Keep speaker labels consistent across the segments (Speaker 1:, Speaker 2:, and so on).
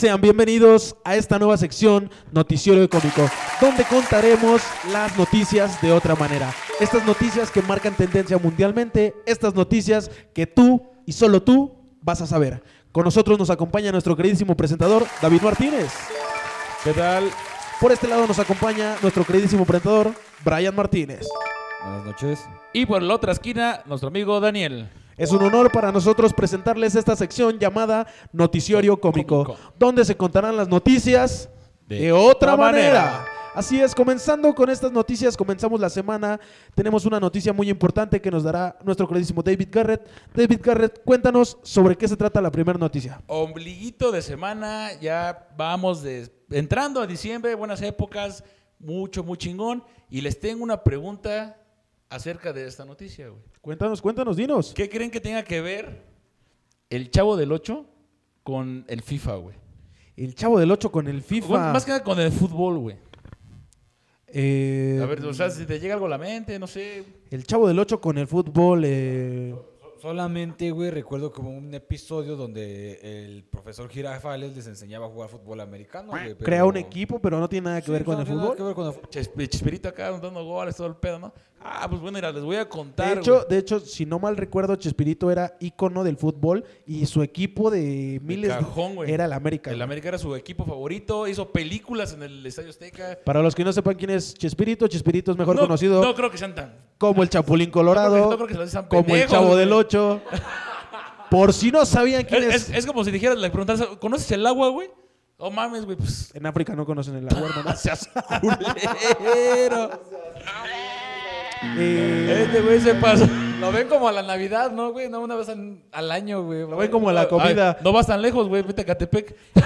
Speaker 1: Sean bienvenidos a esta nueva sección Noticiero Cómico, donde contaremos las noticias de otra manera. Estas noticias que marcan tendencia mundialmente, estas noticias que tú y solo tú vas a saber. Con nosotros nos acompaña nuestro queridísimo presentador, David Martínez.
Speaker 2: ¿Qué tal?
Speaker 1: Por este lado nos acompaña nuestro queridísimo presentador, Brian Martínez.
Speaker 3: Buenas noches.
Speaker 2: Y por la otra esquina, nuestro amigo Daniel.
Speaker 1: Es un honor para nosotros presentarles esta sección llamada Noticiario Cómico,
Speaker 2: Cómico.
Speaker 1: donde se contarán las noticias de,
Speaker 2: De
Speaker 1: otra
Speaker 2: otra
Speaker 1: manera.
Speaker 2: manera.
Speaker 1: Así es, comenzando con estas noticias, comenzamos la semana. Tenemos una noticia muy importante que nos dará nuestro queridísimo David Garrett. David Garrett, cuéntanos sobre qué se trata la primera noticia.
Speaker 2: Ombliguito de semana, ya vamos de, entrando a diciembre, buenas épocas, mucho, muy chingón. Y les tengo una pregunta acerca de esta noticia, güey.
Speaker 1: Cuéntanos, cuéntanos, dinos.
Speaker 2: ¿Qué creen que tenga que ver el Chavo del 8 con el FIFA, güey?
Speaker 1: El chavo del 8 con el FIFA.
Speaker 2: Bueno, Más que nada con el fútbol, güey.
Speaker 1: Eh,
Speaker 2: A ver, o sea, si te llega algo a la mente, no sé.
Speaker 1: el chavo del 8 con el fútbol. eh,
Speaker 3: Solamente, güey, recuerdo como un episodio donde el profesor Girafales les enseñaba a jugar fútbol americano, güey. pero-
Speaker 1: Crea un equipo, pero no tiene nada que
Speaker 3: Sí,
Speaker 1: ver con
Speaker 3: no
Speaker 1: el
Speaker 3: tiene nada
Speaker 1: fútbol.
Speaker 3: que ver con el
Speaker 2: Chesp- Chespirito acá dando goles, todo el pedo, ¿no? Ah, pues bueno, mira, les voy a contar.
Speaker 1: De hecho,
Speaker 2: güey.
Speaker 1: de hecho, si no mal recuerdo, Chespirito era ícono del fútbol y su equipo de miles de-
Speaker 2: cajón, güey.
Speaker 1: era el América.
Speaker 2: El
Speaker 1: güey.
Speaker 2: América era su equipo favorito, hizo películas en el Estadio Azteca.
Speaker 1: Para los que no sepan quién es Chespirito, Chespirito es mejor
Speaker 2: no,
Speaker 1: conocido
Speaker 2: No creo que sean tan.
Speaker 1: como el Chapulín Colorado,
Speaker 2: No creo que- no creo que se sean
Speaker 1: como el Chavo
Speaker 2: güey.
Speaker 1: del Por si no sabían quién
Speaker 2: Es,
Speaker 1: es,
Speaker 2: como si dijeras, le preguntaras, ¿conoces el agua, güey? Oh mames, güey, pues.
Speaker 1: en África no conocen el agua, hermano.
Speaker 2: Seas culero.
Speaker 1: Eh,
Speaker 2: Este güey se pasa.
Speaker 3: Lo ven como a la Navidad, ¿no, güey? No, una vez al, al año, güey.
Speaker 1: lo ven como la comida.
Speaker 2: Ay, no vas tan lejos, güey, vete a Catepec.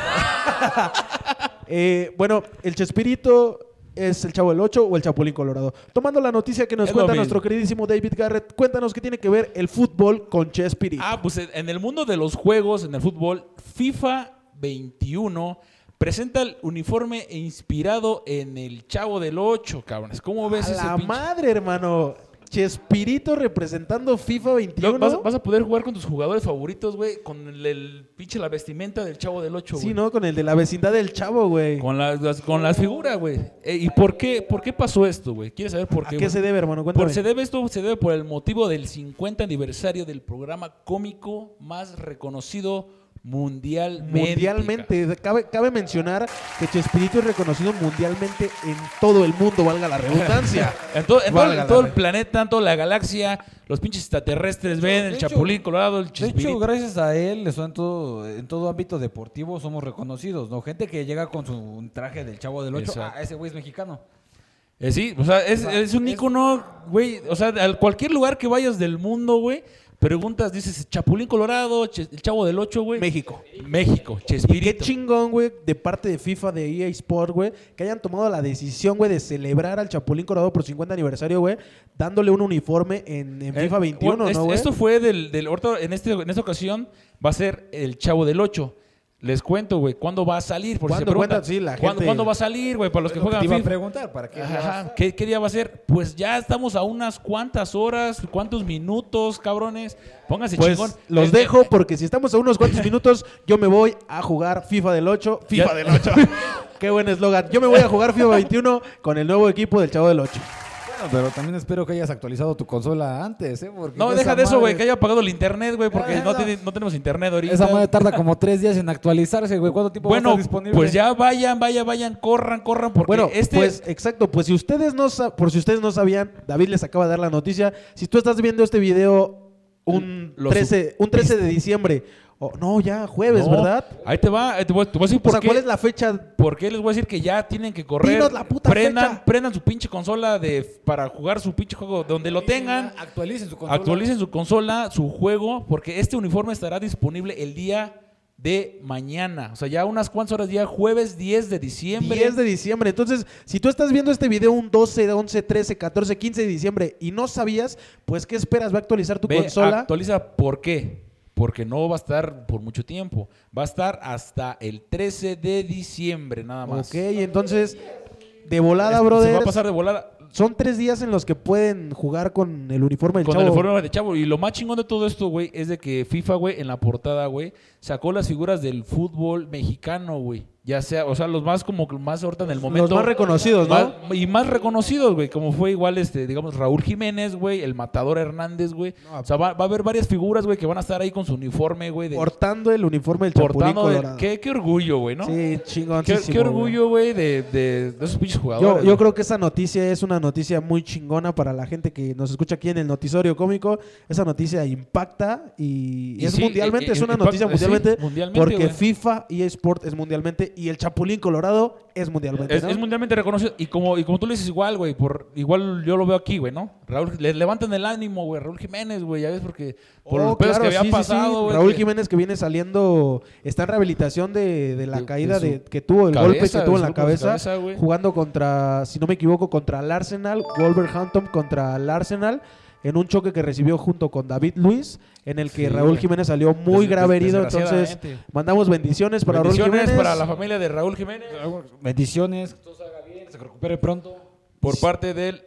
Speaker 1: Eh, bueno, el Chespirito es el Chavo del Ocho o el Chapulín Colorado. Tomando la noticia que nos
Speaker 2: Es
Speaker 1: cuenta nuestro queridísimo David Garrett, cuéntanos qué tiene que ver el fútbol con Chespirito.
Speaker 2: Ah, pues en- en el mundo de los juegos, en el fútbol, FIFA 21 presenta el uniforme inspirado en el Chavo del 8, cabrones. ¿Cómo ves
Speaker 1: A
Speaker 2: ese
Speaker 1: la
Speaker 2: pinche?
Speaker 1: madre, hermano. Chespirito representando FIFA 21.
Speaker 2: Vas, vas a poder jugar con tus jugadores favoritos, güey, con el, el pinche la vestimenta del Chavo del 8, güey.
Speaker 1: Sí, ¿no? Con el de la vecindad del chavo, güey.
Speaker 2: Con las, las- con las figuras, güey. Eh, ¿Y por qué, por qué pasó esto, güey? ¿Quieres saber por
Speaker 1: ¿A
Speaker 2: qué?
Speaker 1: se debe, hermano?
Speaker 2: Por,
Speaker 1: Cuéntame.
Speaker 2: se debe esto, se debe por el motivo del 50 aniversario del programa cómico más reconocido mundialmente.
Speaker 1: Mundialmente. Cabe, cabe mencionar que Chespirito es reconocido mundialmente en todo el mundo, valga la redundancia.
Speaker 2: En, todo- en todo, en el planeta, en toda la galaxia, los pinches extraterrestres ven
Speaker 3: De
Speaker 2: el
Speaker 3: hecho-
Speaker 2: Chapulín Colorado, el
Speaker 3: De hecho,
Speaker 2: Chespirito.
Speaker 3: gracias a él, en todo, en todo ámbito deportivo somos reconocidos, ¿no? Gente que llega con su traje del Chavo del 8,
Speaker 2: Exacto.
Speaker 3: ah, ese güey es mexicano.
Speaker 2: Eh, sí, o sea, es,
Speaker 3: O sea,
Speaker 2: es un ícono, güey. O sea, a cualquier lugar que vayas del mundo, güey, preguntas, dices Chapulín Colorado, el Chavo del 8, güey.
Speaker 1: México.
Speaker 2: México,
Speaker 1: Y qué
Speaker 2: Chespirito.
Speaker 1: chingón, güey, de parte de FIFA, de EA Sport, güey, que hayan tomado la decisión, güey, de celebrar al Chapulín Colorado por 50 aniversario, güey, dándole un uniforme en, en
Speaker 2: Eh,
Speaker 1: FIFA 21,
Speaker 2: bueno, es-
Speaker 1: ¿no, güey?
Speaker 2: Esto fue del, del ahorita, en, este, en esta ocasión va a ser el Chavo del 8. Les cuento, güey, ¿cuándo va a salir? Por
Speaker 1: ¿Cuándo? Cuenta, sí, la
Speaker 2: ¿cuándo,
Speaker 1: gente-
Speaker 2: cuándo va a salir, güey? Para los que juegan
Speaker 3: te iba a preguntar, ¿para qué?
Speaker 2: Ajá, ¿Qué, qué día va a ser? Pues ya estamos a unas cuantas horas, cuántos minutos, cabrones. Pónganse
Speaker 1: Pues
Speaker 2: chingón.
Speaker 1: los
Speaker 2: Eh,
Speaker 1: dejo
Speaker 2: eh,
Speaker 1: porque si estamos a unos cuantos minutos, yo me voy a jugar FIFA del 8. FIFA
Speaker 2: Ya.
Speaker 1: del 8. Qué buen eslogan. Yo me voy a jugar FIFA 21 con el nuevo equipo del Chavo del 8.
Speaker 3: Bueno, pero también espero que hayas actualizado tu consola antes, ¿eh? Porque
Speaker 2: No, deja de eso, güey,
Speaker 3: madre-
Speaker 2: que haya apagado el internet, güey, porque
Speaker 3: Ya,
Speaker 2: no,
Speaker 3: ya.
Speaker 2: tiene- no tenemos internet ahorita.
Speaker 3: Esa madre tarda como tres días en actualizarse, güey. ¿Cuánto tiempo va a
Speaker 2: Bueno,
Speaker 3: estar disponible?
Speaker 2: pues ya vayan, vayan, vayan, corran, corran, porque
Speaker 1: Bueno,
Speaker 2: este...
Speaker 1: pues exacto, pues si ustedes no por si ustedes no sabían, David les acaba de dar la noticia. Si tú estás viendo este video un
Speaker 2: Lo
Speaker 1: 13, un 13 de diciembre, o no, ya jueves,
Speaker 2: No,
Speaker 1: ¿verdad?
Speaker 2: Ahí te va, ahí te voy, te voy a decir
Speaker 1: O
Speaker 2: por
Speaker 1: sea,
Speaker 2: qué.
Speaker 1: ¿cuál es la fecha?
Speaker 2: ¿Por qué les voy a decir que ya tienen que correr?
Speaker 1: Dinos la puta
Speaker 2: prendan,
Speaker 1: fecha.
Speaker 2: prendan su pinche consola de, para jugar su pinche juego donde lo tengan.
Speaker 3: Actualicen su consola.
Speaker 2: Actualicen su consola, su juego, porque este uniforme estará disponible el día de mañana. O sea, ya unas cuantas horas, día jueves 10 de diciembre.
Speaker 1: 10 de diciembre. Entonces, si tú estás viendo este video un 12, 11, 13, 14, 15 de diciembre y no sabías, pues ¿qué esperas? Va a actualizar tu
Speaker 2: Ve,
Speaker 1: consola.
Speaker 2: Actualiza, ¿por qué? Porque no va a estar por mucho tiempo. Va a estar hasta el 13 de diciembre, nada más.
Speaker 1: Ok, entonces, de volada, brother.
Speaker 2: Se va a pasar de volada.
Speaker 1: son tres días en los que pueden jugar con el uniforme del
Speaker 2: Con
Speaker 1: chavo.
Speaker 2: el uniforme de chavo. Y lo más chingón de todo esto, güey, es de que FIFA, güey, en la portada, güey, sacó las figuras del fútbol mexicano, güey. Ya sea, o sea, los más como que más ahorita en el momento.
Speaker 1: Los más reconocidos, ¿no?
Speaker 2: Más- y más reconocidos, güey. Como fue igual, este, digamos, Raúl Jiménez, güey, el Matador Hernández, güey.
Speaker 1: No,
Speaker 2: o sea, va, va a haber varias figuras, güey, que van a estar ahí con su uniforme, güey. de-
Speaker 1: Portando el uniforme del Chapulín
Speaker 2: portando de- qué, qué orgullo, güey, ¿no?
Speaker 1: Sí,
Speaker 2: Qué,
Speaker 1: chingoncísimo.
Speaker 2: qué
Speaker 1: güey.
Speaker 2: orgullo, güey, de, de, de esos pinches
Speaker 1: Yo,
Speaker 2: jugadores.
Speaker 1: yo
Speaker 2: güey.
Speaker 1: creo que esa noticia es una noticia muy chingona para la gente que nos escucha aquí en el noticiario cómico. Esa noticia impacta y,
Speaker 2: Y
Speaker 1: es
Speaker 2: sí,
Speaker 1: mundialmente,
Speaker 2: eh,
Speaker 1: es una
Speaker 2: impacta-
Speaker 1: noticia
Speaker 2: sí,
Speaker 1: mundialmente, porque. FIFA y Sport es mundialmente y el Chapulín Colorado es mundialmente.
Speaker 2: Es,
Speaker 1: ¿no?
Speaker 2: es mundialmente reconocido. Y como, y como tú le dices, igual, güey, por igual yo lo veo aquí, güey, ¿no? Raúl, le levantan el ánimo, güey, Raúl Jiménez, güey, ya ves, porque por
Speaker 1: Oh,
Speaker 2: los pedos
Speaker 1: claro,
Speaker 2: que había
Speaker 1: sí, sí, sí.
Speaker 2: pasado, güey.
Speaker 1: Raúl
Speaker 2: que-
Speaker 1: Jiménez que viene saliendo, está en rehabilitación de, de la
Speaker 2: De-
Speaker 1: caída
Speaker 2: de
Speaker 1: que tuvo, el
Speaker 2: cabeza,
Speaker 1: golpe que tuvo en la cabeza,
Speaker 2: cabeza,
Speaker 1: jugando contra, si no me equivoco, contra el Arsenal, Wolverhampton contra el Arsenal, en un choque que recibió junto con David Luis, en el que
Speaker 2: Sí,
Speaker 1: Raúl. Jiménez salió muy
Speaker 2: Des-
Speaker 1: grave
Speaker 2: des-
Speaker 1: herido, entonces mandamos bendiciones para Raúl
Speaker 2: Bendiciones
Speaker 1: Jiménez.
Speaker 2: para la familia de Raúl Jiménez
Speaker 3: Bendiciones, que todo salga bien, se recupere pronto.
Speaker 2: por parte del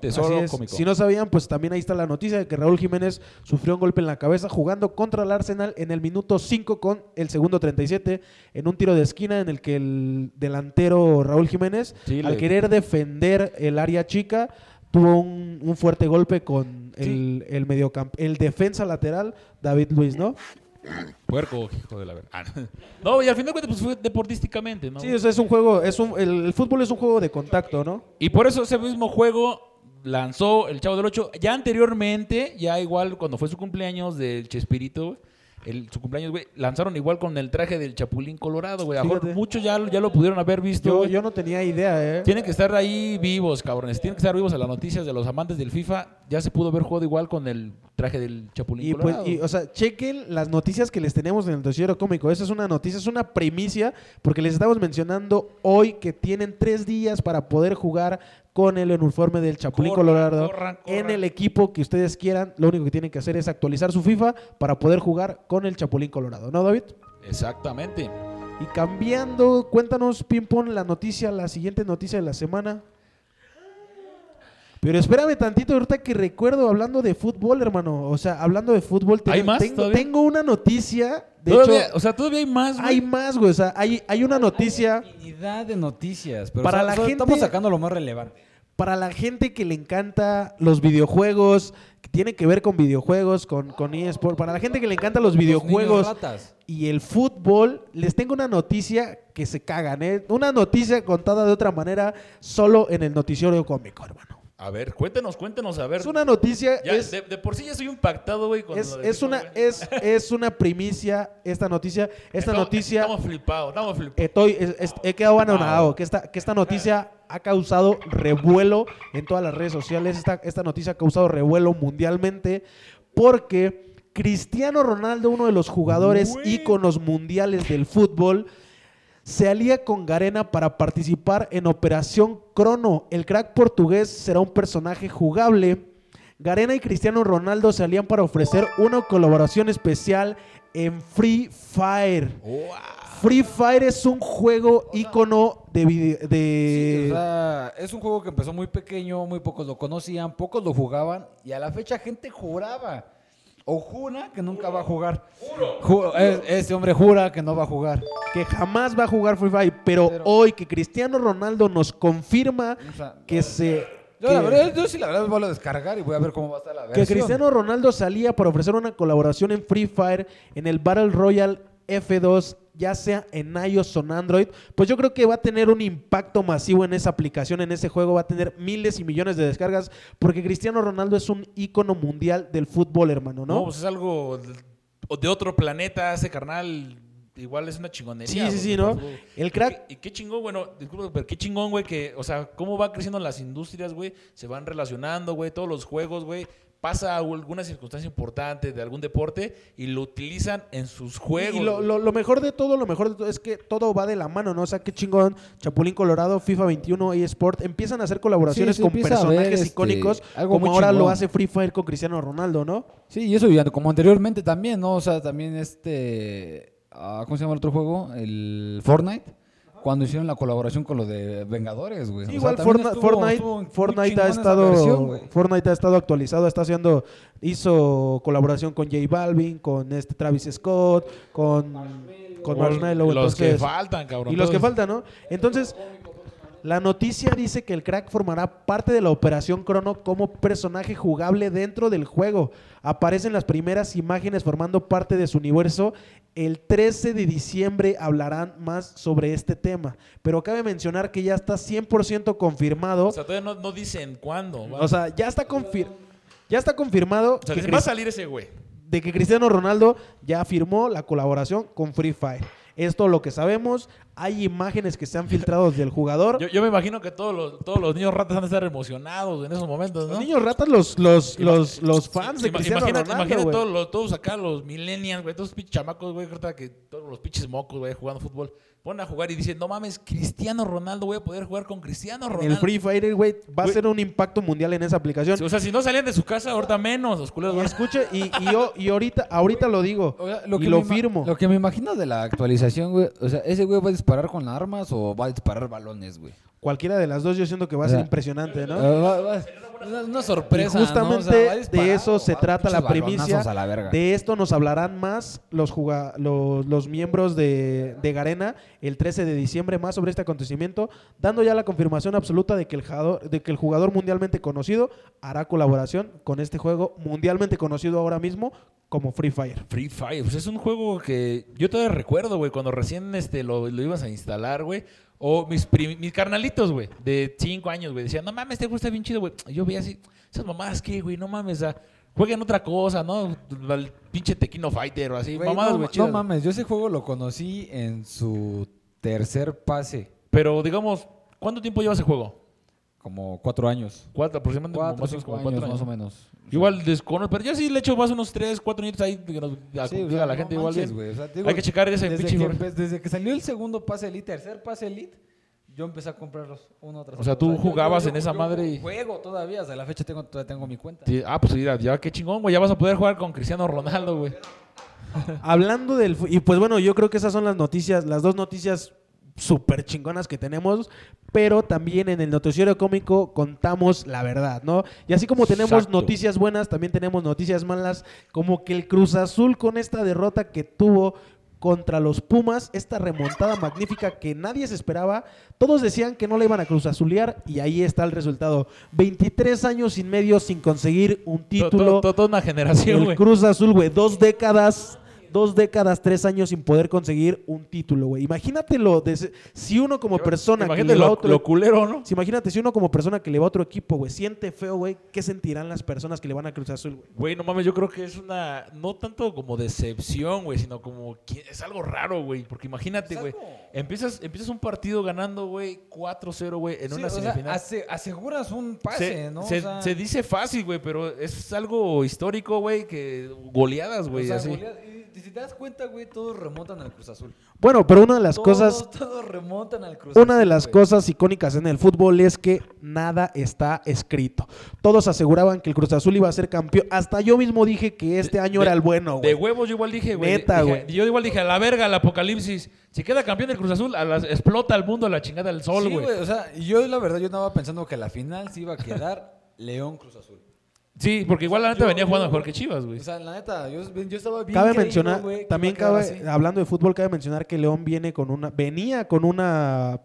Speaker 2: Tesoro. Cómico.
Speaker 1: Si no sabían, pues también ahí está la noticia de que Raúl Jiménez sufrió un golpe en la cabeza jugando contra el Arsenal en el minuto 5 con el segundo 37 en un tiro de esquina en el que el delantero Raúl Jiménez, al querer defender el área chica, tuvo un, un fuerte golpe con el, el mediocamp- el defensa lateral David Luis, ¿no?
Speaker 2: Puerco, hijo de la verdad. no, y al final de cuentas, pues fue deportísticamente, ¿no?
Speaker 1: Sí, o sea, es un juego, es un, el, el fútbol es un juego de contacto, ¿no?
Speaker 2: Y por eso ese mismo juego lanzó el Chavo del 8. Ya anteriormente, ya igual cuando fue su cumpleaños del Chespirito, güey, el, su cumpleaños, güey, lanzaron igual con el traje del Chapulín Colorado, güey. A lo mejor
Speaker 1: Fíjate.
Speaker 2: muchos ya, ya lo pudieron haber visto,
Speaker 1: Yo, no tenía idea, ¿eh?
Speaker 2: Tienen que estar ahí vivos, cabrones. Tienen que estar vivos a las noticias de los amantes del FIFA. Ya se pudo haber jugado igual con el traje del Chapulín
Speaker 1: Y pues,
Speaker 2: Colorado.
Speaker 1: y, o sea, chequen las noticias que les tenemos en el noticiero cómico. Esa es una noticia, es una primicia, porque les estamos mencionando hoy que tienen tres días para poder jugar con el uniforme del Chapulín
Speaker 2: Corran,
Speaker 1: Colorado
Speaker 2: corran,
Speaker 1: en el equipo que ustedes quieran. Lo único que tienen que hacer es actualizar su FIFA para poder jugar con el Chapulín Colorado, ¿no, David?
Speaker 2: Exactamente.
Speaker 1: Y cambiando, cuéntanos, Pimpón, la noticia, la siguiente noticia de la semana. Pero espérame tantito, ahorita que recuerdo hablando de fútbol, hermano. O sea, hablando de fútbol,
Speaker 2: ¿Hay más
Speaker 1: tengo,
Speaker 2: todavía?
Speaker 1: tengo una noticia. De
Speaker 2: Todavía-
Speaker 1: hecho,
Speaker 2: o sea, todavía hay más, güey.
Speaker 1: hay más, güey. O sea, hay, hay una noticia
Speaker 3: Infinidad de noticias, pero
Speaker 1: Para
Speaker 3: o sea,
Speaker 1: la
Speaker 3: solo
Speaker 1: gente-
Speaker 3: estamos sacando lo más relevante.
Speaker 1: para la gente que le encanta los videojuegos, que tiene que ver con videojuegos, con, con eSport. Para la gente que le encanta los videojuegos y el fútbol, les tengo una noticia que se cagan, ¿eh? Una noticia contada de otra manera solo en el noticiero cómico, hermano.
Speaker 2: A ver, cuéntenos, cuéntenos, a ver.
Speaker 1: Es una noticia,
Speaker 2: Ya,
Speaker 1: es,
Speaker 2: de, de por sí ya soy impactado, güey.
Speaker 1: es, es una, es, es una primicia esta noticia. Esta
Speaker 2: Estamos-
Speaker 1: noticia,
Speaker 2: Estamos flipados, estamos flipados.
Speaker 1: estoy, es- es- he quedado anonadado, que esta, que esta noticia ha causado revuelo en todas las redes sociales. Esta, esta noticia ha causado revuelo mundialmente porque Cristiano Ronaldo, uno de los jugadores íconos mundiales del fútbol, se alía con Garena para participar en Operación Crono. El crack portugués será un personaje jugable. Garena y Cristiano Ronaldo se alían para ofrecer una colaboración especial en Free Fire. Free Fire es un juego ícono de, vide-
Speaker 3: Sí,
Speaker 1: de-
Speaker 3: o sea, es un juego que empezó muy pequeño, muy pocos lo conocían, pocos lo jugaban y a la fecha gente juraba o jura que nunca va a jugar. Ju- es- Ese hombre jura que no va a jugar.
Speaker 1: que jamás va a jugar Free Fire, pero,
Speaker 3: Pero-
Speaker 1: hoy que Cristiano Ronaldo nos confirma
Speaker 3: O sea,
Speaker 1: que se
Speaker 3: yo,
Speaker 1: que-
Speaker 3: la verdad, yo sí la verdad voy a descargar y voy a ver cómo va a estar la
Speaker 1: que
Speaker 3: versión.
Speaker 1: Cristiano Ronaldo salía para ofrecer una colaboración en Free Fire en el Battle Royale F2, ya sea en iOS o en Android, pues yo creo que va a tener un impacto masivo en esa aplicación, en ese juego, va a tener miles y millones de descargas, porque Cristiano Ronaldo es un ícono mundial del fútbol, hermano, ¿no?
Speaker 2: No, pues es algo de, otro planeta, ese carnal. Igual es una chingonería.
Speaker 1: Sí, sí, sí, ¿no? El crack-
Speaker 2: Y qué chingón, bueno, disculpa, pero qué chingón, güey, que, o sea, cómo va creciendo las industrias, güey, se van relacionando, güey, todos los juegos, güey, pasa alguna circunstancia importante de algún deporte y lo utilizan en sus juegos.
Speaker 1: Y lo, lo- lo mejor de todo, lo mejor de todo es que todo va de la mano, ¿no? O sea, qué chingón, Chapulín Colorado, FIFA 21, eSport, empiezan a hacer colaboraciones
Speaker 3: Sí,
Speaker 1: con personajes
Speaker 3: este,
Speaker 1: icónicos,
Speaker 3: algo
Speaker 1: como ahora lo hace Free Fire con Cristiano Ronaldo, ¿no?
Speaker 3: Sí, y eso como anteriormente también, ¿no? O sea, también este... ah, ¿Cómo se llama el otro juego? El Fortnite. cuando hicieron la colaboración con lo de Vengadores, güey.
Speaker 1: Igual Fortnite,
Speaker 3: estuvo-
Speaker 1: Fortnite,
Speaker 3: estuvo
Speaker 1: ha estado
Speaker 3: versión.
Speaker 1: Fortnite ha estado actualizado, está haciendo hizo colaboración con J Balvin, con este Travis Scott, con con Marshmello,
Speaker 2: Los que faltan, cabrón.
Speaker 1: y los que faltan, ¿no? Entonces, la noticia dice que el crack formará parte de la Operación Crono como personaje jugable dentro del juego. Aparecen las primeras imágenes formando parte de su universo. El 13 de diciembre hablarán más sobre este tema. Pero cabe mencionar que ya está 100% confirmado.
Speaker 2: O sea, todavía no, no dicen cuándo.
Speaker 1: O sea, ya está, confir- ya está confirmado
Speaker 2: O sea,
Speaker 1: que
Speaker 2: va a salir ese güey.
Speaker 1: de que Cristiano Ronaldo ya firmó la colaboración con Free Fire. Esto lo que sabemos. Hay imágenes que se han filtrado del jugador.
Speaker 2: Yo, yo me imagino que todos los, todos los niños ratas van a estar emocionados en esos momentos, ¿no?
Speaker 1: Los niños ratas, los, los, los, los fans de Cristiano
Speaker 2: imagínate,
Speaker 1: Ronaldo,
Speaker 2: imagínate todos, los- todos acá, los millennials, güey, todos los pinches chamacos, güey, ahorita que todos los pinches mocos, güey, jugando fútbol, ponen a jugar y dicen, no mames, Cristiano Ronaldo, voy a poder jugar con Cristiano Ronaldo.
Speaker 1: el Free Fire, güey, va a ser un impacto mundial en esa aplicación.
Speaker 2: Sí, O sea, si no salían de su casa, ahorita menos, los culeros
Speaker 1: Y escuche, y, y yo, y ahorita, ahorita lo digo,
Speaker 3: O sea,
Speaker 1: y
Speaker 3: que
Speaker 1: lo firmo.
Speaker 3: Lo que me imagino de la actualización, güey. O sea, ¿ese güey va a disparar con armas o va a disparar balones, güey?
Speaker 1: Cualquiera de las dos yo siento que va a ser impresionante, ¿no?
Speaker 3: Eh, va- va- una, una sorpresa.
Speaker 1: Y justamente
Speaker 3: ¿no? O sea, ¿va a disparar
Speaker 1: de eso se trata la primicia.
Speaker 3: balonazos a la verga?
Speaker 1: De esto nos hablarán más los, juga- los, los miembros de, de Garena el 13 de diciembre, más sobre este acontecimiento, dando ya la confirmación absoluta de que, el jugador, de que el jugador mundialmente conocido hará colaboración con este juego mundialmente conocido ahora mismo como Free Fire.
Speaker 2: Free Fire, pues es un juego que yo todavía recuerdo, güey, cuando recién este, lo, lo ibas a instalar, güey. O mis, mis carnalitos, güey, de 5 años, güey, decían, no mames, este juego está bien chido, güey. Yo veía así, esas mamadas, ¿qué, güey? No mames, jueguen otra cosa, ¿no? El pinche Tequino Fighter o así,
Speaker 3: Güey,
Speaker 2: mamadas,
Speaker 3: no,
Speaker 2: güey,
Speaker 3: no
Speaker 2: chidas.
Speaker 3: mames, yo ese juego lo conocí en su tercer pase.
Speaker 2: Pero digamos, ¿cuánto tiempo lleva ese juego?
Speaker 3: Como cuatro años.
Speaker 2: Cuatro, aproximadamente
Speaker 3: Cuatro,
Speaker 2: más o menos
Speaker 3: cinco
Speaker 2: como
Speaker 3: años,
Speaker 2: cuatro
Speaker 3: más o
Speaker 2: años.
Speaker 3: menos.
Speaker 2: Igual desconozco, pero yo sí le echo más unos 3, 4 minutos ahí que nos a,
Speaker 3: Sí, o
Speaker 2: la
Speaker 3: no
Speaker 2: gente igual.
Speaker 3: manches,
Speaker 2: bien.
Speaker 3: güey, o sea, digo,
Speaker 2: Hay que checar ese
Speaker 3: desde que, desde que salió el segundo pase elite, tercer pase elite, yo empecé a comprarlos uno tras
Speaker 2: O sea,
Speaker 3: otro.
Speaker 2: tú jugabas
Speaker 3: yo-
Speaker 2: en esa
Speaker 3: yo
Speaker 2: madre y-
Speaker 3: Juego todavía, hasta la fecha tengo, todavía tengo mi cuenta.
Speaker 2: Sí, ah, pues mira, ya qué chingón, güey. Ya vas a poder jugar con Cristiano Ronaldo, güey.
Speaker 1: Hablando del... Y pues bueno, yo creo que esas son las noticias, las dos noticias súper chingonas que tenemos, pero también en el noticiero cómico contamos la verdad, ¿no? Y así como tenemos
Speaker 2: Exacto.
Speaker 1: noticias buenas, también tenemos noticias malas, como que el Cruz Azul con esta derrota que tuvo contra los Pumas, esta remontada magnífica que nadie se esperaba, todos decían que no la iban a Cruz Azulear y ahí está el resultado. 23 años y medio sin conseguir un título.
Speaker 2: to- to- Toda una generación,
Speaker 1: El. Cruz Azul, güey, dos décadas, dos décadas, tres años sin poder conseguir un título, güey. Imagínatelo, de si uno como persona que le va a otro
Speaker 2: lo culero, ¿no?
Speaker 1: si imagínate, si uno como persona que le va a otro equipo, güey, siente feo, güey, ¿qué sentirán las personas que le van a Cruz Azul, güey?
Speaker 2: Güey, no mames, yo creo que es una. No tanto como decepción, güey, sino como. que Es algo raro, güey. Porque imagínate, güey. Empiezas, empiezas un partido ganando, güey, 4-0, güey, en
Speaker 3: Sí,
Speaker 2: una
Speaker 3: o sea,
Speaker 2: semifinal.
Speaker 3: ase- aseguras un pase,
Speaker 2: se,
Speaker 3: ¿no?
Speaker 2: se-
Speaker 3: O sea,
Speaker 2: se dice fácil, güey, pero es algo histórico, güey, que goleadas, güey,
Speaker 3: o sea,
Speaker 2: así.
Speaker 3: goleada- y- si te das cuenta, güey, todos remontan al Cruz Azul.
Speaker 1: Bueno, pero una de las
Speaker 3: todos,
Speaker 1: cosas,
Speaker 3: Todos remontan al Cruz
Speaker 1: una de las
Speaker 3: güey.
Speaker 1: cosas icónicas en el fútbol es que nada está escrito. Todos aseguraban que el Cruz Azul iba a ser campeón. Hasta yo mismo dije que este año
Speaker 2: De-
Speaker 1: era el bueno,
Speaker 2: De
Speaker 1: güey.
Speaker 2: huevos yo igual dije, güey.
Speaker 1: Neta,
Speaker 2: dije-
Speaker 1: güey.
Speaker 2: Yo igual dije, a la verga, el apocalipsis. Si queda campeón el Cruz Azul, a las- explota el mundo a la chingada del sol,
Speaker 3: Sí,
Speaker 2: güey.
Speaker 3: güey, o sea, yo la verdad yo estaba pensando que la final se iba a quedar León Cruz Azul.
Speaker 2: Sí, porque igual la neta
Speaker 3: Yo-
Speaker 2: venía jugando
Speaker 3: yo-
Speaker 2: mejor que Chivas, güey.
Speaker 3: O sea, la neta, yo, yo estaba bien
Speaker 1: Cabe mencionar,
Speaker 3: güey, que
Speaker 1: también cabe,
Speaker 3: así.
Speaker 1: hablando de fútbol, cabe mencionar que León viene con una, venía con una,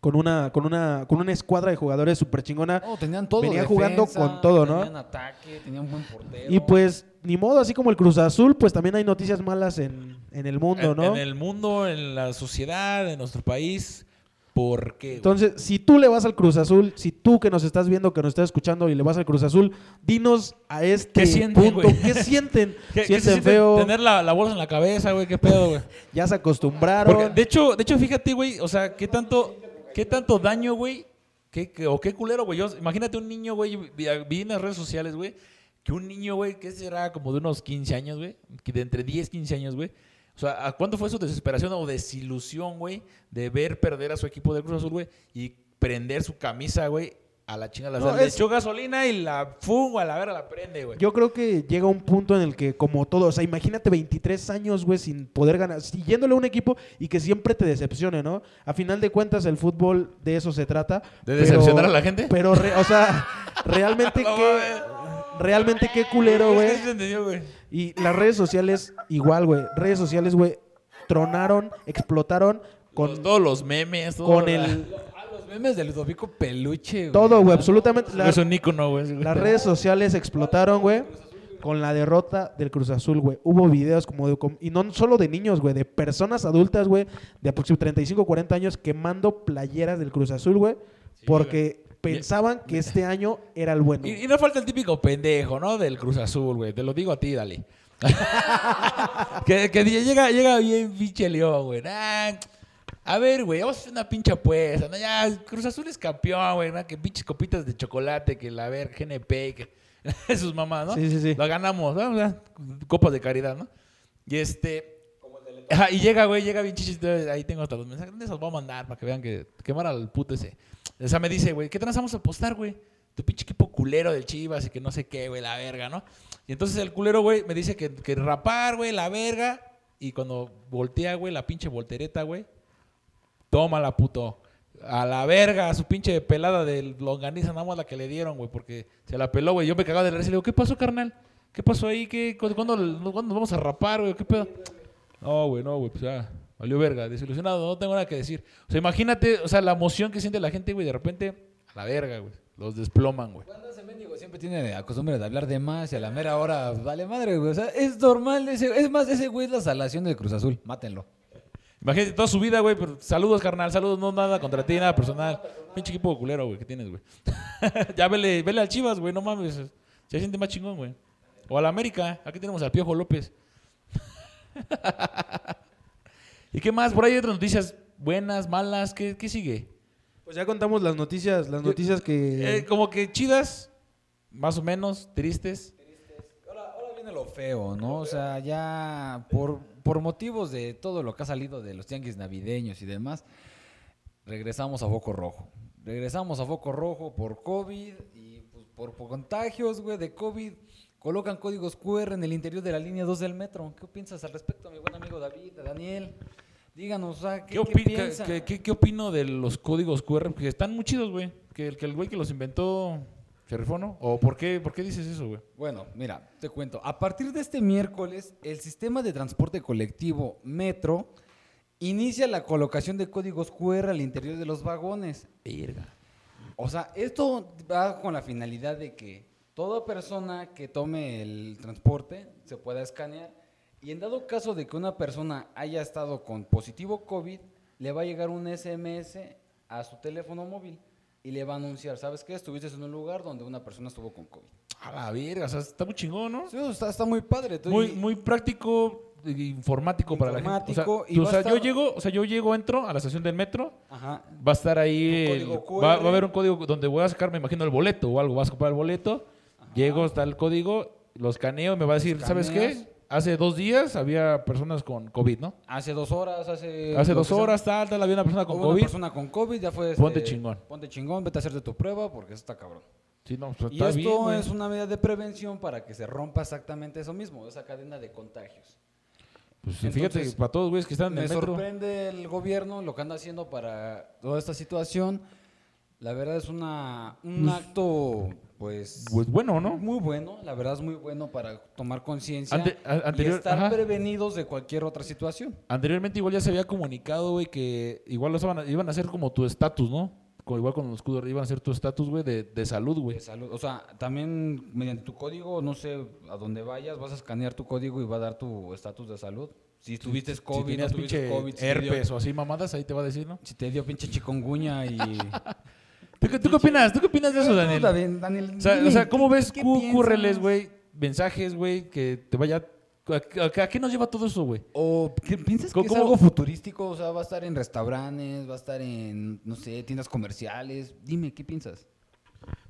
Speaker 1: con una, con una, con una escuadra de jugadores súper chingona.
Speaker 3: No, tenían todo.
Speaker 1: venía jugando con todo, ¿no?
Speaker 3: Tenían ataque, tenían un buen portero.
Speaker 1: Y pues, ni modo, así como el Cruz Azul, pues también hay noticias malas en, en el mundo,
Speaker 2: en,
Speaker 1: ¿no?
Speaker 2: en el mundo, en la sociedad, en nuestro país. ¿Por qué? güey?
Speaker 1: Entonces, si tú le vas al Cruz Azul, si tú que nos estás viendo, que nos estás escuchando y le vas al Cruz Azul, dinos a este
Speaker 2: ¿Qué sienten,
Speaker 1: punto,
Speaker 2: güey?
Speaker 1: ¿qué sienten?
Speaker 2: ¿Qué- qué se
Speaker 1: ¿Sienten
Speaker 2: siente
Speaker 1: feo?
Speaker 2: Tener la, la bolsa en la cabeza, güey, qué pedo, güey.
Speaker 1: ¿Ya se acostumbraron?
Speaker 2: Porque, de hecho, de hecho, fíjate, güey, o sea, qué tanto, qué tanto daño, güey, qué, qué- o qué culero, güey. Yo- Imagínate un niño, güey, vi, vi en las redes sociales, güey, que un niño, güey, que será como de unos 15 años, güey, que de entre 10, 15 años, güey. O sea, ¿a cuánto fue su desesperación o desilusión, güey, de ver perder a su equipo del Cruz Azul, güey, y prender su camisa, güey, a la chingada.
Speaker 1: No,
Speaker 2: le
Speaker 1: es-
Speaker 2: echó gasolina y la fungo a la verga la prende, güey.
Speaker 1: Yo creo que llega un punto en el que, como todo, o sea, imagínate 23 años, güey, sin poder ganar, siguiéndole a un equipo y que siempre te decepcione, ¿no? A final de cuentas, el fútbol de eso se trata.
Speaker 2: ¿De decepcionar a la gente?
Speaker 1: Pero, re- o sea, realmente
Speaker 2: mames.
Speaker 1: Realmente qué culero, güey. Y las redes sociales, igual, güey. Redes sociales, güey, tronaron, explotaron
Speaker 2: Con todos los memes, todo.
Speaker 1: con
Speaker 2: la-
Speaker 1: el...
Speaker 3: Ah, los memes de Ludovico Peluche, güey.
Speaker 1: Todo, güey, absolutamente. la-
Speaker 2: Es un ícono, güey.
Speaker 1: Las redes sociales explotaron, güey, con la derrota del Cruz Azul, güey. Hubo videos como de... Y no solo de niños, güey, de personas adultas, güey, de aproximadamente 35, 40 años quemando playeras del Cruz Azul, güey, porque pensaban que este año era el bueno.
Speaker 2: Y, y no falta el típico pendejo, ¿no? Del Cruz Azul, güey. Te lo digo a ti, dale. que, que llega, llega bien pinche león, güey. Nah, a ver, güey, vamos a hacer una pinche apuesta. ¿no? Ya, Cruz Azul es campeón, güey. ¿no? Que pinches copitas de chocolate, que la ver, GNP, que sus mamás, ¿no?
Speaker 1: Sí, sí, sí.
Speaker 2: Lo ganamos, ¿no? Copas de caridad, ¿no? Y este... Ajá, y llega, güey, llega bien chichis. Ahí tengo hasta los mensajes. ¿Dónde se los voy a mandar para que vean que quemar al puto ese? O sea, me dice, güey, ¿qué vamos a apostar, güey? Tu pinche equipo culero del Chivas y que no sé qué, güey, la verga, ¿no? Y entonces el culero, güey, me dice que, que rapar, güey, la verga. Y cuando voltea, güey, la pinche voltereta, güey, tómala, puto. A la verga, a su pinche pelada de longaniza, nada más la que le dieron, güey, porque se la peló, güey. Yo me cagaba de la risa y le digo, ¿qué pasó, carnal? ¿Qué pasó ahí? ¿Qué, cu- cuándo, cuándo nos vamos a rapar, güey? ¿Qué pedo? No, güey, no, güey, pues ya, valió verga, desilusionado, no tengo nada que decir. O sea, imagínate, o sea, la emoción que siente la gente, güey, de repente, a la verga, güey, los desploman, güey.
Speaker 3: Cuando ese mendigo siempre tiene la costumbre de hablar de más y a la mera hora vale madre, güey. O sea, es normal. Ese, es más, ese güey es la salación del Cruz Azul. Mátenlo.
Speaker 2: Imagínate toda su vida, güey, pero saludos, carnal, saludos, no nada contra ti, nada personal. Pinche equipo culero, güey, que tienes, güey. ya vele, vele al Chivas, güey, no mames, se siente más chingón, güey. O al América, aquí tenemos al Piojo López. ¿Y qué más? Por ahí hay otras noticias buenas, malas, ¿qué, qué sigue?
Speaker 1: Pues ya contamos las noticias, las noticias que...
Speaker 2: Eh, como que chidas, más o menos, tristes.
Speaker 3: Ahora, ahora viene lo feo, ¿no? O sea, ya por, por motivos de todo lo que ha salido de los tianguis navideños y demás, regresamos a foco rojo. Regresamos a foco rojo por COVID y pues, por, por contagios, güey, de COVID. Colocan códigos QR en el interior de la línea 2 del metro. ¿Qué piensas al respecto, mi buen amigo David, Daniel? Díganos, o sea, ¿qué,
Speaker 2: ¿Qué,
Speaker 3: qué
Speaker 2: opi- qué- qué- qué- qué opino de los códigos QR? Porque están muy chidos, güey. Que el, que el güey que los inventó se rifó, ¿no? ¿O por qué, por qué dices eso, güey?
Speaker 3: Bueno, mira, te cuento. A partir de este miércoles, el sistema de transporte colectivo Metro inicia la colocación de códigos QR al interior de los vagones.
Speaker 2: Verga.
Speaker 3: O sea, esto va con la finalidad de que toda persona que tome el transporte se pueda escanear y en dado caso de que una persona haya estado con positivo COVID, le va a llegar un SMS a su teléfono móvil y le va a anunciar, ¿sabes qué? Estuviste en un lugar donde una persona estuvo con COVID.
Speaker 2: A la verga, o sea, está muy chingón, ¿no?
Speaker 3: Sí, está, está muy padre. Estoy-
Speaker 2: Muy, muy práctico, e informático, para la gente. O sea,
Speaker 3: Informático, y
Speaker 2: tú- o sea, yo
Speaker 3: estar-
Speaker 2: llego, o sea, yo llego, entro a la estación del metro,
Speaker 3: Ajá.
Speaker 2: va a estar ahí, el- va, va a haber un código donde voy a sacar, me imagino, el boleto o algo, vas a comprar el boleto, llego, está el código, lo escaneo y me va a decir, ¿sabes qué? Hace dos días había personas con COVID, ¿no?
Speaker 3: Hace dos horas, hace...
Speaker 2: Hace dos horas, tal, tal, había una persona con
Speaker 3: Hubo una
Speaker 2: COVID.
Speaker 3: persona con COVID, ya fue... este,
Speaker 2: Ponte chingón.
Speaker 3: Ponte chingón, vete a hacerte tu prueba porque eso está cabrón.
Speaker 2: Sí, no, pues,
Speaker 3: Y esto
Speaker 2: bien, güey.
Speaker 3: es una medida de prevención para que se rompa exactamente eso mismo, esa cadena de contagios.
Speaker 2: Pues sí, fíjate, para todos, güeyes, que están en
Speaker 3: Me
Speaker 2: el metro.
Speaker 3: sorprende el gobierno lo que anda haciendo para toda esta situación. La verdad es una, un acto, pues,
Speaker 2: Pues bueno, ¿no?
Speaker 3: muy bueno. La verdad es muy bueno para tomar conciencia
Speaker 2: Ante-
Speaker 3: y estar
Speaker 2: ajá.
Speaker 3: prevenidos de cualquier otra situación.
Speaker 2: Anteriormente igual ya se había comunicado, güey, que igual los iban a, iban a hacer como tu estatus, ¿no? Como igual con los escudos iban a hacer tu estatus, güey, de, de salud, güey.
Speaker 3: De salud. O sea, también mediante tu código, no sé a dónde vayas, vas a escanear tu código y va a dar tu estatus de salud. Si tuviste
Speaker 2: Si
Speaker 3: COVID,
Speaker 2: tenías
Speaker 3: no tuviste
Speaker 2: pinche
Speaker 3: COVID, si dio-
Speaker 2: herpes o así mamadas, ahí te va a decir, ¿no?
Speaker 3: si te dio pinche chikungunya y...
Speaker 2: ¿Tú, qué- tú qué opinas? ¿Tú qué opinas de eso, Daniel?
Speaker 3: Daniel, Daniel,
Speaker 2: O sea,
Speaker 3: dime,
Speaker 2: o sea, ¿cómo
Speaker 3: ¿qué-
Speaker 2: ves? QRLs, güey? Mensajes, güey, que te vaya... ¿A, qué nos lleva todo eso, güey?
Speaker 3: ¿O qué- piensas que
Speaker 2: ¿Cómo-
Speaker 3: es algo futurístico? O sea, va a estar en restaurantes, va a estar en, no sé, tiendas comerciales. Dime, ¿qué piensas?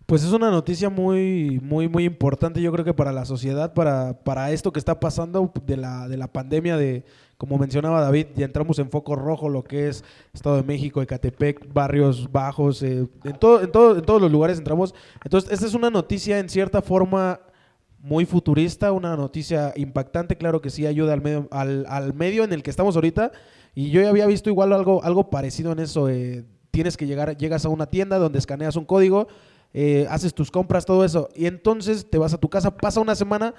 Speaker 1: Pues es una noticia muy, muy, muy importante, yo creo que para la sociedad, para, para esto que está pasando de la, de la pandemia de, como mencionaba David, ya entramos en foco rojo lo que es Estado de México, Ecatepec, barrios bajos, eh, en, todo, en, todo, en todos los lugares entramos. Entonces, esta es una noticia en cierta forma muy futurista, una noticia impactante, claro que sí ayuda al medio, al, al medio en el que estamos ahorita. Y yo ya había visto igual algo, algo parecido en eso. eh, tienes que llegar, llegas a una tienda donde escaneas un código, eh, haces tus compras, todo eso. Y entonces te vas a tu casa, pasa una semana.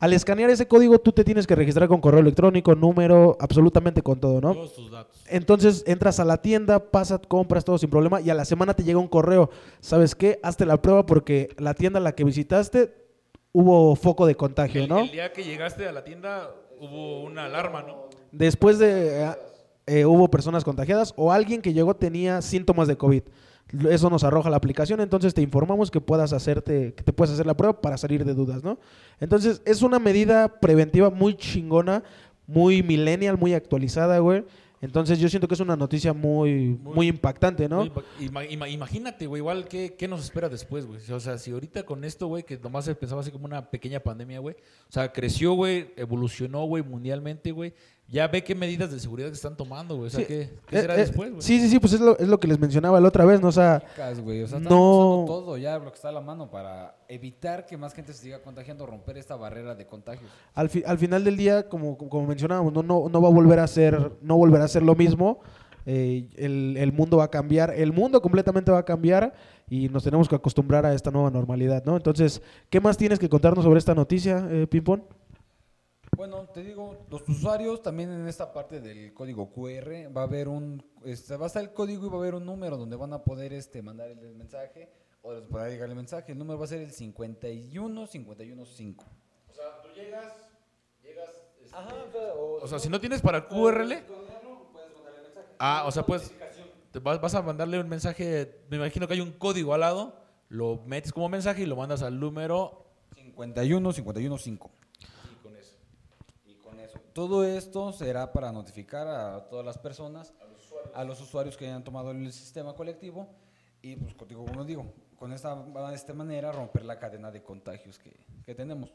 Speaker 1: Al escanear ese código, tú te tienes que registrar con correo electrónico, número, absolutamente con todo, ¿no?
Speaker 2: Todos tus datos.
Speaker 1: Entonces entras a la tienda, pasas, compras todo sin problema y a la semana te llega un correo. ¿Sabes qué? Hazte la prueba porque la tienda a la que visitaste hubo foco de contagio,
Speaker 2: El,
Speaker 1: ¿no?
Speaker 2: el día que llegaste a la tienda hubo una alarma, ¿no?
Speaker 1: Después de eh, eh, hubo personas contagiadas o alguien que llegó tenía síntomas de COVID. Eso nos arroja la aplicación, entonces te informamos que puedas hacerte, que te puedes hacer la prueba para salir de dudas, ¿no? Entonces es una medida preventiva muy chingona, muy millennial, muy actualizada, güey. Entonces yo siento que es una noticia muy, muy,
Speaker 2: Muy-
Speaker 1: impactante, ¿no?
Speaker 2: Muy ima- imagínate, güey, igual, ¿qué, ¿qué nos espera después, güey? O sea, si ahorita con esto, güey, que nomás se pensaba así como una pequeña pandemia, güey. O sea, creció, güey, evolucionó, güey, mundialmente, güey. Ya ve qué medidas de seguridad que están tomando, güey. O sea,
Speaker 1: Sí,
Speaker 2: ¿qué, qué
Speaker 1: Eh,
Speaker 2: será
Speaker 1: eh,
Speaker 2: después, güey?
Speaker 1: Sí, sí, sí, pues es lo, es lo que les mencionaba la otra vez, ¿no? O sea,
Speaker 3: Chicas, güey, o sea,
Speaker 1: No.
Speaker 3: todo ya lo que está a la mano para evitar que más gente se siga contagiando, romper esta barrera de contagios.
Speaker 1: al, fi- al final del día, como, como mencionábamos, no, no, no va a volver a ser, no volverá a ser lo mismo. Eh, el, el mundo va a cambiar, el mundo completamente va a cambiar y nos tenemos que acostumbrar a esta nueva normalidad, ¿no? Entonces, ¿qué más tienes que contarnos sobre esta noticia, eh, Pimpón?
Speaker 3: Bueno, te digo, los usuarios también en esta parte del código QR va a haber un, este, va a estar el código y va a haber un número donde van a poder este, mandar el mensaje o les podrá llegar el mensaje. El número va a ser el 51 51 5.
Speaker 2: O sea, tú llegas, llegas... este,
Speaker 3: Ajá,
Speaker 2: O sea, si no tienes para QRL... Ah, o sea, pues te vas, vas a mandarle un mensaje, me imagino que hay un código al lado, lo metes como mensaje y lo mandas al número
Speaker 3: 51 51 5.
Speaker 2: y con eso.
Speaker 3: Y con eso. Todo esto será para notificar a todas las personas, a los usuarios, que hayan tomado el sistema colectivo y, pues, contigo, como digo, con esta, de esta manera romper la cadena de contagios que, que tenemos.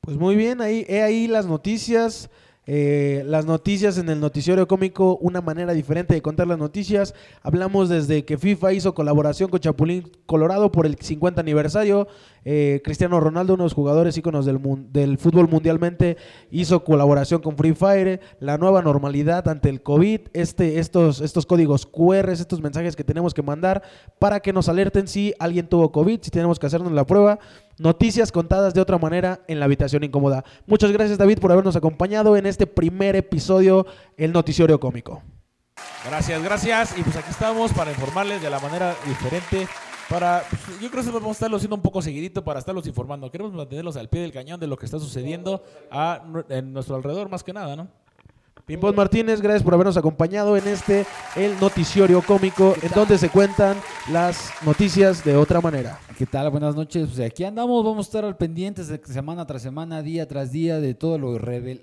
Speaker 1: Pues muy bien, ahí, he ahí las noticias. Eh, las noticias en el noticiero cómico, una manera diferente de contar las noticias. Hablamos desde que FIFA hizo colaboración con Chapulín Colorado por el 50 aniversario. Eh, Cristiano Ronaldo, uno de los jugadores íconos del, del fútbol mundialmente, hizo colaboración con Free Fire. La nueva normalidad ante el COVID, este, estos, estos códigos QR, estos mensajes que tenemos que mandar para que nos alerten si alguien tuvo COVID, si tenemos que hacernos la prueba. Noticias contadas de otra manera en la habitación incómoda. Muchas gracias David por habernos acompañado en este primer episodio, el noticiero cómico.
Speaker 2: Gracias, gracias. Y pues aquí estamos para informarles de la manera diferente. Para, pues, yo creo que vamos a estarlo haciendo un poco seguidito para estarlos informando. Queremos mantenerlos al pie del cañón de lo que está sucediendo en nuestro alrededor, más que nada, ¿no?
Speaker 1: Pimpón Martínez, gracias por habernos acompañado en este, el noticiero cómico, en donde se cuentan las noticias de otra manera.
Speaker 3: ¿Qué tal? Buenas noches. Pues aquí andamos, vamos a estar al pendientes de semana tras semana, día tras día, de todo lo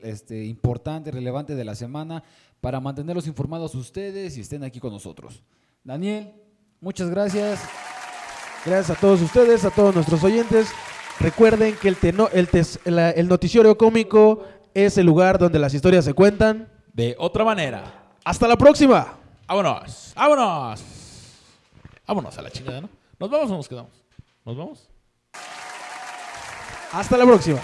Speaker 3: este, importante, relevante de la semana, para mantenerlos informados ustedes y estén aquí con nosotros. Daniel, muchas gracias.
Speaker 1: Gracias a todos ustedes, a todos nuestros oyentes. Recuerden que el, teno- el, tes- la- el noticiero cómico es el lugar donde las historias se cuentan.
Speaker 2: De otra manera.
Speaker 1: Hasta la próxima.
Speaker 2: Vámonos, vámonos. Vámonos a la chingada, ¿no? ¿Nos vamos o nos quedamos? ¿Nos vamos?
Speaker 1: Hasta la próxima.